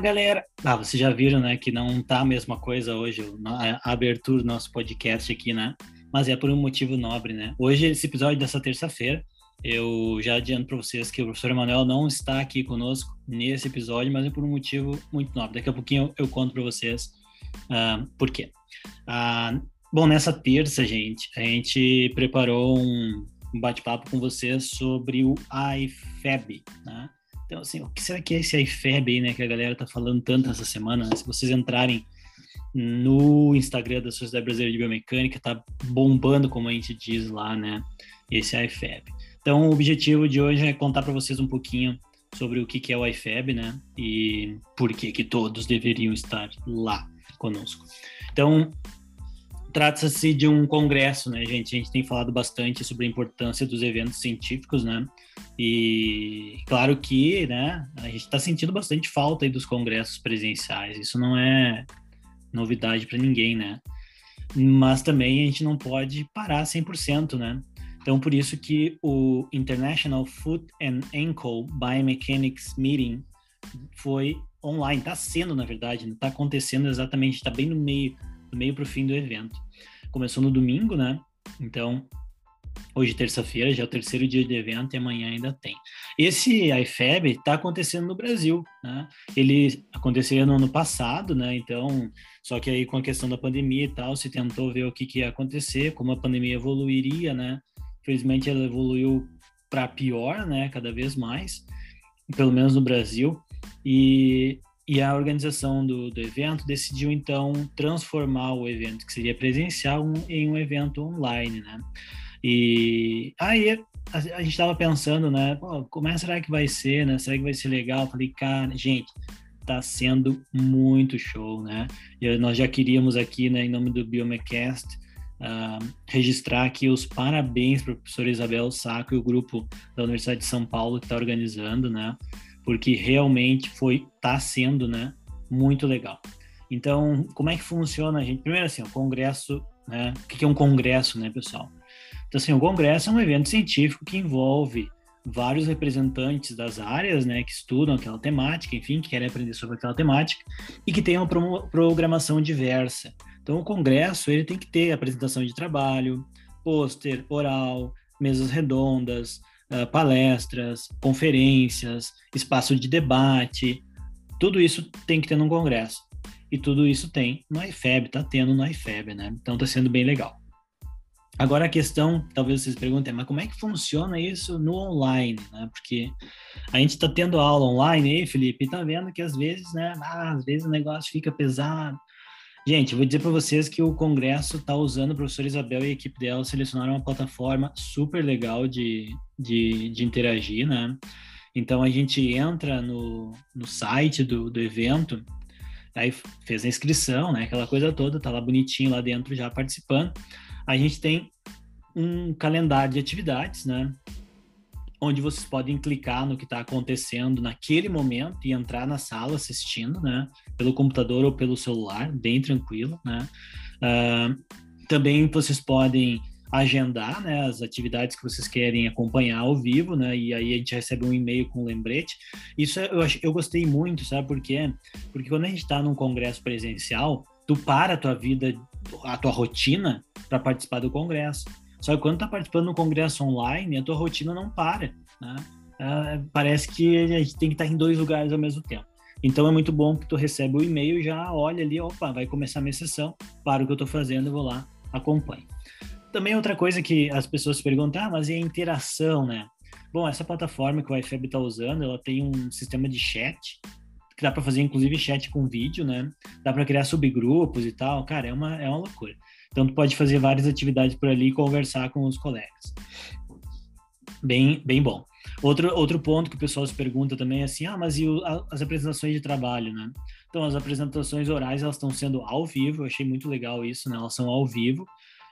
Galera! Ah, vocês já viram, né, que não tá a mesma coisa hoje, a abertura do nosso podcast aqui, né? Mas é por um motivo nobre, né? Hoje, esse episódio dessa terça-feira, eu já adianto para vocês que o professor Emanuel não está aqui conosco nesse episódio, mas é por um motivo muito nobre. Daqui a pouquinho eu, eu conto para vocês uh, por quê. Uh, bom, nessa terça, gente, a gente preparou um, um bate-papo com vocês sobre o IFEB, né? Então, assim, o que será que é esse IFEB aí, né, que a galera tá falando tanto essa semana? Né? Se vocês entrarem no Instagram da Sociedade Brasileira de Biomecânica, tá bombando, como a gente diz lá, né, esse IFEB. Então, o objetivo de hoje é contar para vocês um pouquinho sobre o que é o IFEB, né, e por que que todos deveriam estar lá conosco. Então, trata-se de um congresso, né, gente? A gente tem falado bastante sobre a importância dos eventos científicos, né? E claro que, né, a gente está sentindo bastante falta aí dos congressos presenciais. Isso não é novidade para ninguém, né? Mas também a gente não pode parar 100%, né? Então, por isso que o International Foot and Ankle Biomechanics Meeting foi online, está sendo, na verdade, está acontecendo exatamente, está bem no meio meio para o fim do evento. Começou no domingo, né? Então, hoje terça-feira, já é o terceiro dia de evento e amanhã ainda tem. Esse IFEB está acontecendo no Brasil, né? Ele aconteceu no ano passado, né? Então, só que aí com a questão da pandemia e tal, se tentou ver o que, que ia acontecer, como a pandemia evoluiria, né? Infelizmente ela evoluiu para pior, né? Cada vez mais, pelo menos no Brasil. E e a organização do, do evento decidiu então transformar o evento que seria presencial em um evento online, né? E aí a, a gente estava pensando, né? Como é será que vai ser, né? Será que vai ser legal? falei, cara, gente, tá sendo muito show, né? E nós já queríamos aqui, né, em nome do Biomecast, uh, registrar aqui os parabéns para a professora Isabel Saco e o grupo da Universidade de São Paulo que está organizando, né? Porque realmente foi tá sendo, né, muito legal. Então, como é que funciona, gente? Primeiro assim, o congresso, né? O que é um congresso, né, pessoal? Então, assim, o congresso é um evento científico que envolve vários representantes das áreas, né, que estudam aquela temática, enfim, que querem aprender sobre aquela temática e que tem uma programação diversa. Então, o congresso ele tem que ter apresentação de trabalho, pôster, oral, mesas redondas, uh, palestras, conferências, espaço de debate, tudo isso tem que ter num congresso. E tudo isso tem no IFEB, está tendo no IFEB, né? Então está sendo bem legal. Agora a questão, talvez vocês perguntem, mas como é que funciona isso no online, né? Porque a gente está tendo aula online aí, Felipe, e tá vendo que às vezes, né? Ah, às vezes o negócio fica pesado, Gente, vou dizer para vocês que o Congresso está usando, a professora Isabel e a equipe dela selecionaram uma plataforma super legal de, de, de interagir, né? Então a gente entra no, no site do, do evento, aí fez a inscrição, né? Aquela coisa toda, tá lá bonitinho lá dentro já participando. A gente tem um calendário de atividades, né? Onde vocês podem clicar no que está acontecendo naquele momento e entrar na sala assistindo, né? Pelo computador ou pelo celular, bem tranquilo, né? Uh, também vocês podem agendar, né, as atividades que vocês querem acompanhar ao vivo, né? E aí a gente recebe um e-mail com um lembrete. Isso é, eu, eu gostei muito, sabe por quê? Porque quando a gente está num congresso presencial, tu para a tua vida, a tua rotina para participar do congresso. Só que quando tá participando do congresso online, a tua rotina não para, né? Uh, parece que a gente tem que estar em dois lugares ao mesmo tempo. Então é muito bom que tu recebe o e-mail e já olha ali, opa, vai começar a minha sessão, para o que eu estou fazendo, eu vou lá, acompanho. Também outra coisa que as pessoas perguntam, ah, mas e a interação, né? Bom, essa plataforma que o iFab está usando, ela tem um sistema de chat, que dá para fazer inclusive chat com vídeo, né? Dá para criar subgrupos e tal. Cara, é uma, é uma loucura. Então, tu pode fazer várias atividades por ali e conversar com os colegas. Bem, bem bom. Outro, outro ponto que o pessoal se pergunta também é assim, ah, mas e o, a, as apresentações de trabalho, né? Então, as apresentações orais, elas estão sendo ao vivo, eu achei muito legal isso, né? Elas são ao vivo,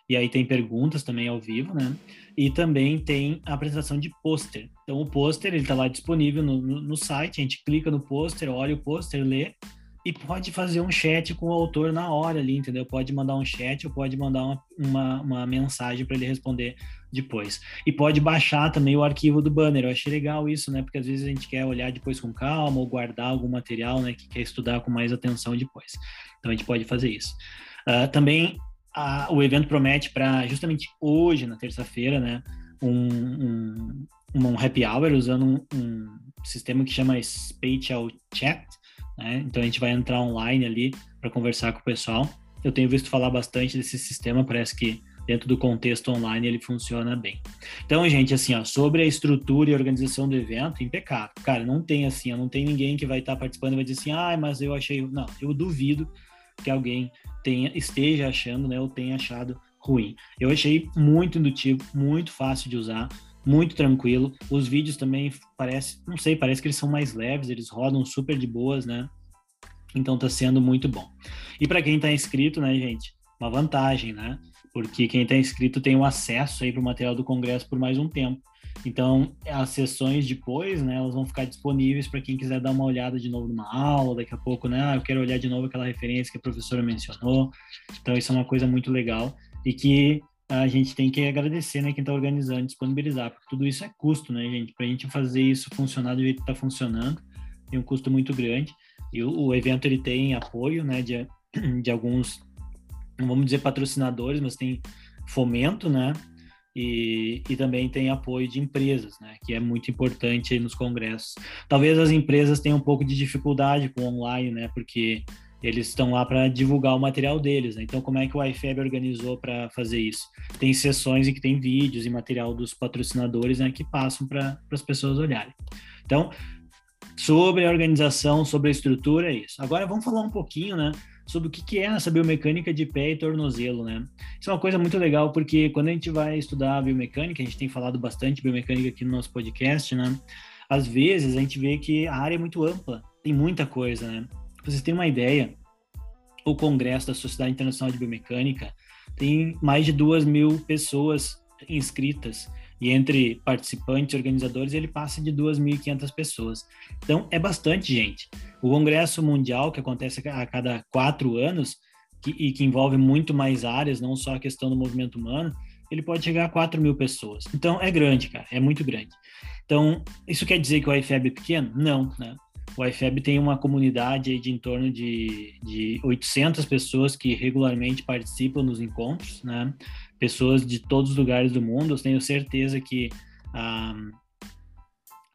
e aí tem perguntas também ao vivo, né? E também tem a apresentação de pôster. Então, o pôster, ele está lá disponível no, no, no, site, a gente clica no pôster, olha o pôster, lê, e pode fazer um chat com o autor na hora ali, entendeu? Pode mandar um chat ou pode mandar uma, uma, uma mensagem para ele responder depois. E pode baixar também o arquivo do banner. Eu achei legal isso, né? Porque às vezes a gente quer olhar depois com calma ou guardar algum material, né? Que quer estudar com mais atenção depois. Então a gente pode fazer isso. Uh, também a, o evento promete para justamente hoje, na terça-feira, né? Um, um, um, happy hour usando um, um sistema que chama Spatial Chat. Né? Então a gente vai entrar online ali para conversar com o pessoal. Eu tenho visto falar bastante desse sistema, parece que dentro do contexto online ele funciona bem. Então, gente, assim, ó, sobre a estrutura e organização do evento, impecável. Cara, não tem assim, não tem ninguém que vai estar tá participando e vai dizer assim, ah, mas eu achei. Não, eu duvido que alguém tenha, esteja achando, né, ou tenha achado ruim. Eu achei muito indutivo, muito fácil de usar, muito tranquilo. Os vídeos também parece, não sei, parece que eles são mais leves, eles rodam super de boas, né? Então tá sendo muito bom. E para quem tá inscrito, né, gente, uma vantagem, né? Porque quem está inscrito tem o acesso aí para o material do congresso por mais um tempo. Então, as sessões depois, né, elas vão ficar disponíveis para quem quiser dar uma olhada de novo numa aula, daqui a pouco, né, ah, eu quero olhar de novo aquela referência que a professora mencionou. Então, isso é uma coisa muito legal e que a gente tem que agradecer, né, quem está organizando, disponibilizar, porque tudo isso é custo, né, gente? Para a gente fazer isso funcionar do jeito que está funcionando, tem um custo muito grande. E o, o evento ele tem apoio, né, de, de alguns, vamos dizer patrocinadores, mas tem fomento, né? E, e, também tem apoio de empresas, né, que é muito importante nos congressos. Talvez as empresas tenham um pouco de dificuldade com online, né, porque eles estão lá para divulgar o material deles. Né? Então, como é que o iFab organizou para fazer isso? Tem sessões em que tem vídeos e material dos patrocinadores né, que passam para as pessoas olharem. Então, sobre a organização, sobre a estrutura, é isso. Agora, vamos falar um pouquinho, né? sobre o que é essa biomecânica de pé e tornozelo, né? Isso é uma coisa muito legal, porque quando a gente vai estudar biomecânica, a gente tem falado bastante biomecânica aqui no nosso podcast, né? Às vezes a gente vê que a área é muito ampla, tem muita coisa, né? Pra vocês terem uma ideia, o Congresso da Sociedade Internacional de Biomecânica tem mais de duas mil pessoas inscritas e entre participantes e organizadores ele passa de 2.500 pessoas. Então é bastante gente. O Congresso Mundial, que acontece a cada quatro anos que, e que envolve muito mais áreas, não só a questão do movimento humano, ele pode chegar a 4 mil pessoas. Então é grande, cara, é muito grande. Então, isso quer dizer que o IFEB é pequeno? Não, né? O IFEB tem uma comunidade de em torno de, de 800 pessoas que regularmente participam nos encontros, né? Pessoas de todos os lugares do mundo. Eu tenho certeza que a,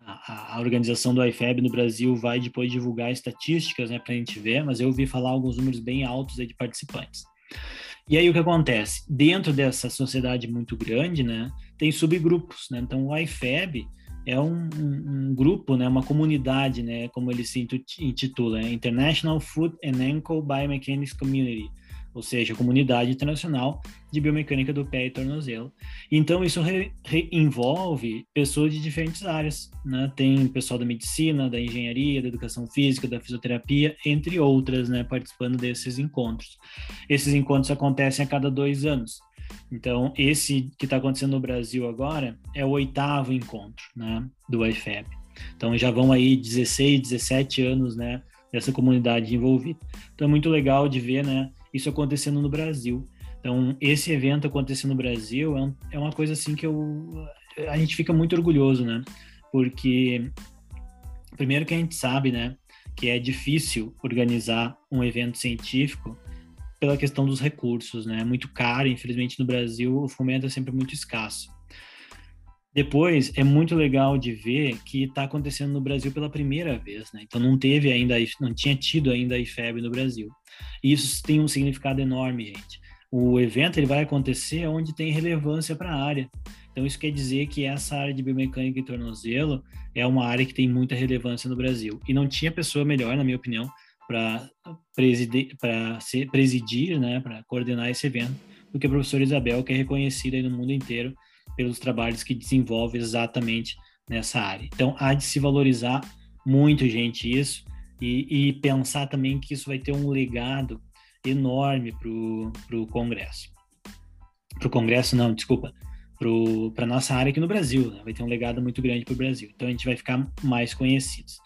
a, a organização do IFEB no Brasil vai depois divulgar estatísticas, né, para a gente ver, mas eu ouvi falar alguns números bem altos de participantes. E aí o que acontece? Dentro dessa sociedade muito grande, né, tem subgrupos, né? Então o IFEB é um, um, um, grupo, né, uma comunidade, né, como ele se intitula, é International Foot and Ankle Biomechanics Community, ou seja, comunidade internacional de biomecânica do pé e tornozelo. Então isso re, re, envolve pessoas de diferentes áreas, né? Tem pessoal da medicina, da engenharia, da educação física, da fisioterapia, entre outras, né, participando desses encontros. Esses encontros acontecem a cada dois anos. Então, esse que está acontecendo no Brasil agora é o oitavo encontro né, do IFEB. Então, já vão aí 16, 17 anos né, dessa comunidade envolvida. Então, é muito legal de ver né, isso acontecendo no Brasil. Então, esse evento acontecendo no Brasil é, é uma coisa assim que eu, a gente fica muito orgulhoso, né? Porque, primeiro que a gente sabe, né, que é difícil organizar um evento científico pela questão dos recursos, né? É muito caro, infelizmente no Brasil o fomento é sempre muito escasso. Depois, é muito legal de ver que está acontecendo no Brasil pela primeira vez, né? Então não teve ainda, não tinha tido ainda a IFEB no Brasil. E isso tem um significado enorme, gente. O evento ele vai acontecer onde tem relevância para a área. Então isso quer dizer que essa área de biomecânica e tornozelo é uma área que tem muita relevância no Brasil. E não tinha pessoa melhor, na minha opinião, para presidir, presidir, né, para coordenar esse evento, do que a professora Isabel, que é reconhecida no mundo inteiro pelos trabalhos que desenvolve exatamente nessa área. Então, há de se valorizar muito, gente, isso, e, e pensar também que isso vai ter um legado enorme para o Congresso. Para o Congresso, não, desculpa, para a nossa área aqui no Brasil, né? vai ter um legado muito grande para o Brasil. Então, a gente vai ficar mais conhecidos.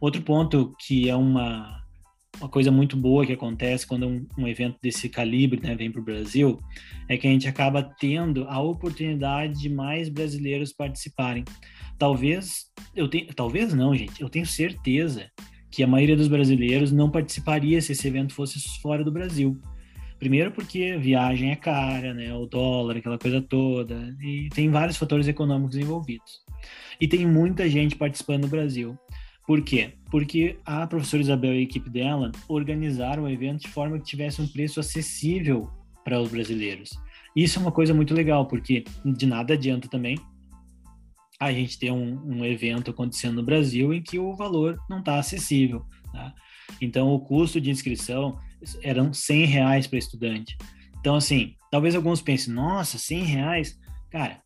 Outro ponto que é uma uma coisa muito boa que acontece quando um, um evento desse calibre né, vem para o Brasil é que a gente acaba tendo a oportunidade de mais brasileiros participarem. Talvez, eu tenho, talvez não, gente, eu tenho certeza que a maioria dos brasileiros não participaria se esse evento fosse fora do Brasil. Primeiro porque viagem é cara, né? O dólar, aquela coisa toda, e tem vários fatores econômicos envolvidos. E tem muita gente participando no Brasil. Por quê? Porque a professora Isabel e a equipe dela organizaram o evento de forma que tivesse um preço acessível para os brasileiros. Isso é uma coisa muito legal, porque de nada adianta também a gente ter um, um evento acontecendo no Brasil em que o valor não está acessível. Tá? Então, o custo de inscrição eram 100 reais para estudante. Então, assim, talvez alguns pensem, nossa, 100 reais? Cara,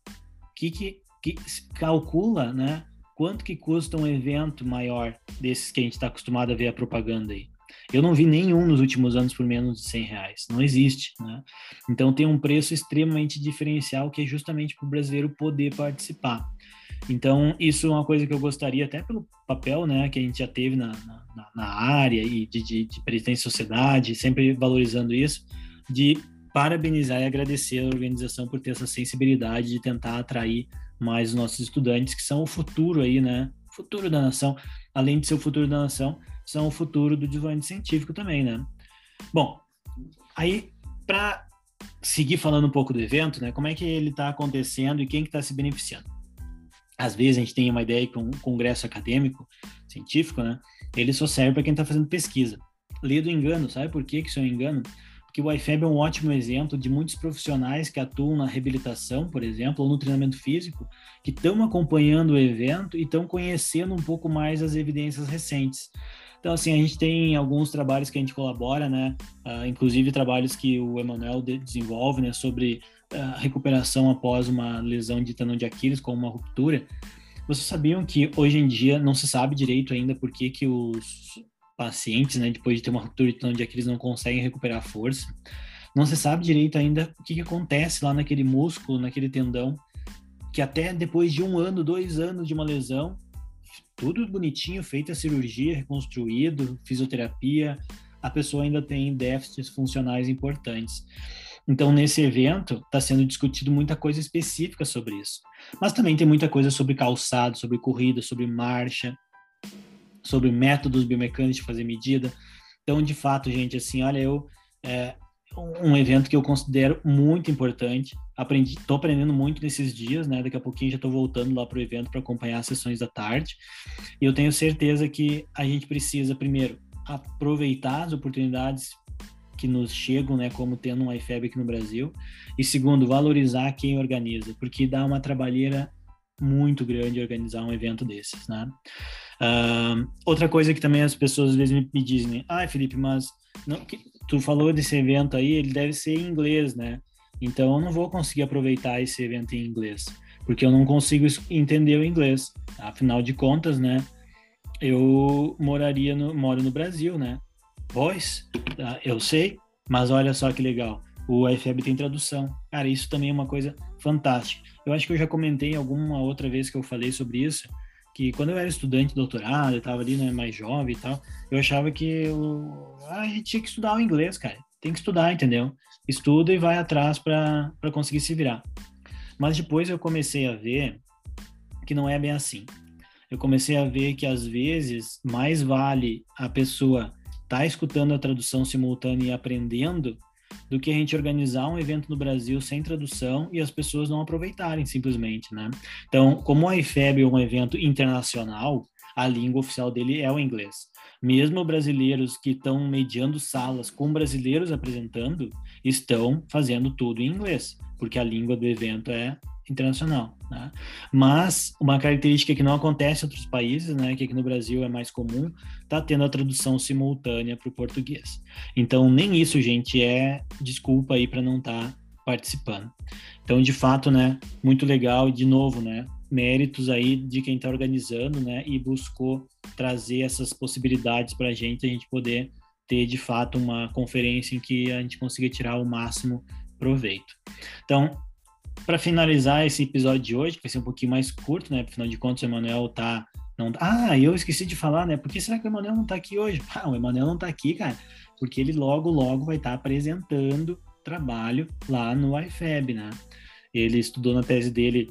que, que, que calcula, né? Quanto que custa um evento maior desses que a gente está acostumado a ver a propaganda aí? Eu não vi nenhum nos últimos anos por menos de 100 reais. Não existe, né? Então tem um preço extremamente diferencial que é justamente para o brasileiro poder participar. Então isso é uma coisa que eu gostaria, até pelo papel né, que a gente já teve na, na, na área e de, de, de presidência sociedade, sempre valorizando isso, de parabenizar e agradecer a organização por ter essa sensibilidade de tentar atrair mais os nossos estudantes, que são o futuro aí, né? Futuro da nação. Além de ser o futuro da nação, são o futuro do desenvolvimento científico também, né? Bom, aí, para seguir falando um pouco do evento, né? Como é que ele está acontecendo e quem que está se beneficiando? Às vezes a gente tem uma ideia que um congresso acadêmico, científico, né? Ele só serve para quem está fazendo pesquisa. Lê do engano, sabe por que, que isso é um engano? Que o IFEB é um ótimo exemplo de muitos profissionais que atuam na reabilitação, por exemplo, ou no treinamento físico, que estão acompanhando o evento e estão conhecendo um pouco mais as evidências recentes. Então, assim, a gente tem alguns trabalhos que a gente colabora, né? Uh, inclusive trabalhos que o Emanuel de desenvolve, né? Sobre uh, recuperação após uma lesão de tendão de Aquiles, com uma ruptura. Vocês sabiam que hoje em dia não se sabe direito ainda por que, que os pacientes, né, depois de ter uma ruptura de tendão de Aquiles, não conseguem recuperar a força. Não se sabe direito ainda o que, que acontece lá naquele músculo, naquele tendão, que até depois de um ano, dois anos de uma lesão, tudo bonitinho, feita a cirurgia, reconstruído, fisioterapia, a pessoa ainda tem déficits funcionais importantes. Então, nesse evento, está sendo discutido muita coisa específica sobre isso. Mas também tem muita coisa sobre calçado, sobre corrida, sobre marcha, sobre métodos biomecânicos de fazer medida. Então, de fato, gente, assim, olha, eu é um evento que eu considero muito importante. Aprendi, tô aprendendo muito nesses dias, né? Daqui a pouquinho já estou voltando lá para o evento para acompanhar as sessões da tarde. E eu tenho certeza que a gente precisa primeiro aproveitar as oportunidades que nos chegam, né, como tendo um IFEB aqui no Brasil, e segundo, valorizar quem organiza, porque dá uma trabalheira muito grande organizar um evento desses, né? Outra coisa que também as pessoas às vezes me, dizem, ah, Felipe, mas não, tu falou desse evento aí, ele deve ser em inglês, né? Então eu não vou conseguir aproveitar esse evento em inglês, porque eu não consigo entender o inglês. Afinal de contas, né? Eu moraria no, moro no Brasil, né? Pois, tá, eu sei, mas olha só que legal. O IFEB tem tradução. Cara, isso também é uma coisa fantástica. Eu acho que eu já comentei alguma outra vez que eu falei sobre isso, que quando eu era estudante, doutorado, eu estava ali, né, mais jovem e tal, eu achava que eu, ah, a gente tinha que estudar o inglês, cara. Tem que estudar, entendeu? Estuda e vai atrás para conseguir se virar. Mas depois eu comecei a ver que não é bem assim. Eu comecei a ver que às vezes mais vale a pessoa estar tá escutando a tradução simultânea e aprendendo do que a gente organizar um evento no Brasil sem tradução e as pessoas não aproveitarem simplesmente, né? Então, como a IFEB é um evento internacional, a língua oficial dele é o inglês. Mesmo brasileiros que estão mediando salas com brasileiros apresentando, estão fazendo tudo em inglês, porque a língua do evento é internacional. Né? Mas uma característica que não acontece em outros países, né, que aqui no Brasil é mais comum, está tendo a tradução simultânea para o português. Então, nem isso, gente, é desculpa aí para não estar tá participando. Então, de fato, né, muito legal e de novo, né, méritos aí de quem está organizando, né, e buscou trazer essas possibilidades para a gente, a gente poder ter de fato uma conferência em que a gente consiga tirar o máximo proveito. Então, para finalizar esse episódio de hoje, que vai ser um pouquinho mais curto, né? Afinal de contas, o Emanuel está Não, ah, eu esqueci de falar, né? Por que será que o Emanuel não está aqui hoje? Ah, o Emanuel não está aqui, cara, porque ele logo, logo vai estar tá apresentando trabalho lá no IFEB, né? Ele estudou na tese dele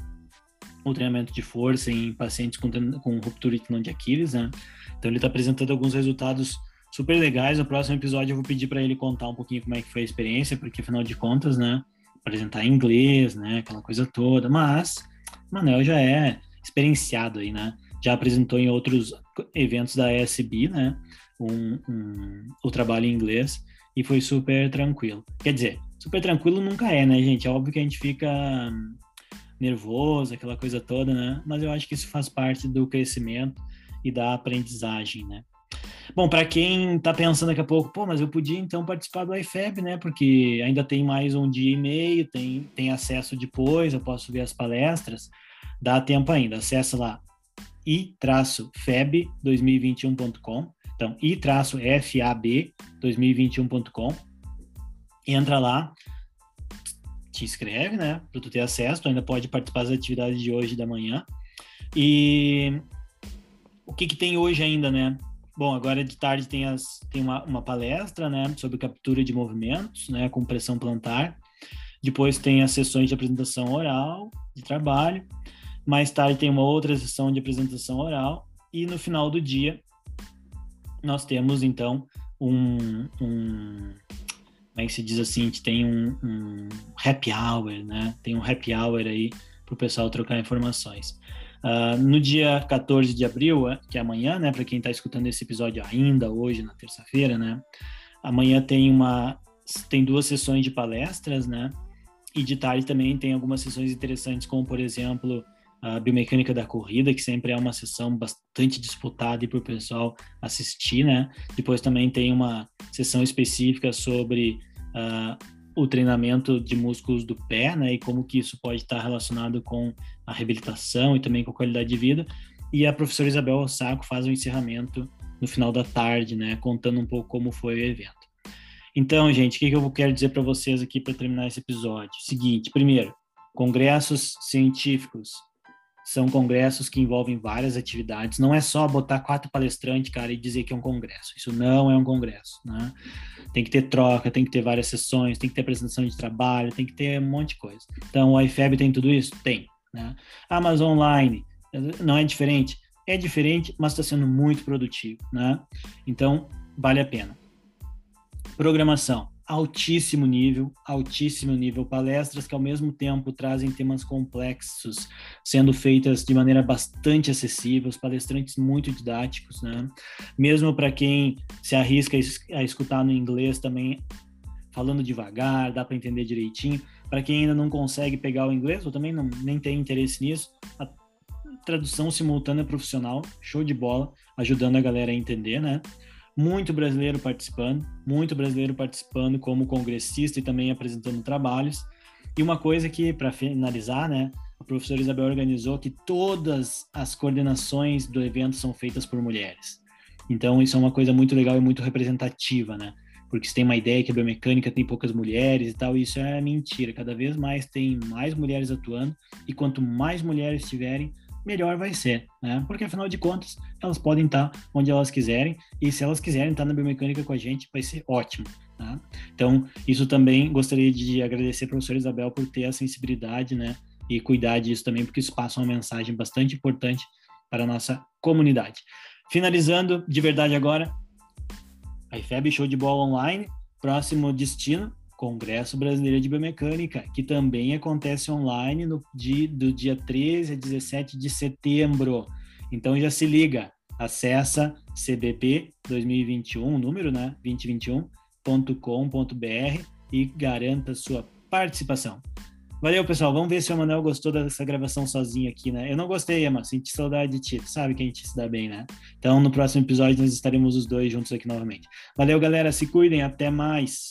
o treinamento de força em pacientes com, com ruptura de tendão de Aquiles, né? Então ele está apresentando alguns resultados super legais. No próximo episódio eu vou pedir para ele contar um pouquinho como é que foi a experiência, porque afinal de contas, né, apresentar em inglês, né, aquela coisa toda. Mas Manel já é experienciado aí, né? Já apresentou em outros eventos da ESB, né? Um, um, o trabalho em inglês e foi super tranquilo. Quer dizer, super tranquilo nunca é, né, gente? É óbvio que a gente fica nervoso, aquela coisa toda, né? Mas eu acho que isso faz parte do crescimento e da aprendizagem, né? Bom, para quem está pensando daqui a pouco, pô, mas eu podia então participar do IFEB, né? Porque ainda tem mais um dia e meio, tem, tem acesso depois, eu posso ver as palestras, dá tempo ainda. Acesse lá i-feb2021.com, então i-fab2021.com, entra lá, te inscreve, né? Para tu ter acesso, tu ainda pode participar das atividades de hoje da manhã. E o que, que tem hoje ainda, né? Bom, agora de tarde tem, as, tem uma, uma palestra, né, sobre captura de movimentos, né, com pressão plantar. Depois tem as sessões de apresentação oral, de trabalho. Mais tarde tem uma outra sessão de apresentação oral. E no final do dia, nós temos, então, um, um como é que se diz assim, a gente tem um, um happy hour, né? Tem um happy hour aí para o pessoal trocar informações. Uh, no dia 14 de abril, é, que é amanhã, né, para quem está escutando esse episódio ainda hoje, na terça-feira, né, amanhã tem uma tem duas sessões de palestras, né, e de tarde também tem algumas sessões interessantes, como por exemplo a biomecânica da corrida, que sempre é uma sessão bastante disputada e para o pessoal assistir, né. Depois também tem uma sessão específica sobre uh, o treinamento de músculos do pé, né, e como que isso pode estar relacionado com a reabilitação e também com a qualidade de vida. E a professora Isabel Ossaco faz o um encerramento no final da tarde, né, contando um pouco como foi o evento. Então, gente, o que, que eu quero dizer para vocês aqui para terminar esse episódio? Seguinte, primeiro, congressos científicos são congressos que envolvem várias atividades. Não é só botar quatro palestrantes, cara, e dizer que é um congresso. Isso não é um congresso, né? Tem que ter troca, tem que ter várias sessões, tem que ter apresentação de trabalho, tem que ter um monte de coisa. Então, o IFEB tem tudo isso? Tem. Né? Mas online não é diferente? É diferente, mas está sendo muito produtivo, né? Então, vale a pena. Programação altíssimo nível, altíssimo nível, palestras que ao mesmo tempo trazem temas complexos, sendo feitas de maneira bastante acessível, os palestrantes muito didáticos, né? Mesmo para quem se arrisca a escutar no inglês também falando devagar, dá para entender direitinho. Para quem ainda não consegue pegar o inglês, ou também não, nem tem interesse nisso, a tradução simultânea profissional, show de bola, ajudando a galera a entender, né? Muito brasileiro participando, muito brasileiro participando como congressista e também apresentando trabalhos. E uma coisa que, para finalizar, né, a professora Isabel organizou que todas as coordenações do evento são feitas por mulheres. Então, isso é uma coisa muito legal e muito representativa, né? Porque você tem uma ideia que a biomecânica tem poucas mulheres e tal, isso é mentira. Cada vez mais tem mais mulheres atuando, e quanto mais mulheres tiverem, melhor vai ser, né? Porque afinal de contas, elas podem estar onde elas quiserem e se elas quiserem estar na biomecânica com a gente, vai ser ótimo. Tá? Então, isso também gostaria de agradecer a professora Isabel por ter a sensibilidade, né? E cuidar disso também, porque isso passa uma mensagem bastante importante para a nossa comunidade. Finalizando de verdade agora, a IFEB Show de Bola Online, próximo destino, Congresso Brasileiro de Biomecânica, que também acontece online no dia, do dia 13 a 17 de setembro. Então já se liga, acessa cbp 2021, número, né, 2021.com.br e garanta sua participação. Valeu, pessoal. Vamos ver se o Manuel gostou dessa gravação sozinho aqui, né? Eu não gostei, Emma. Senti saudade de ti. Tu sabe que a gente se dá bem, né? Então, no próximo episódio, nós estaremos os dois juntos aqui novamente. Valeu, galera. Se cuidem. Até mais.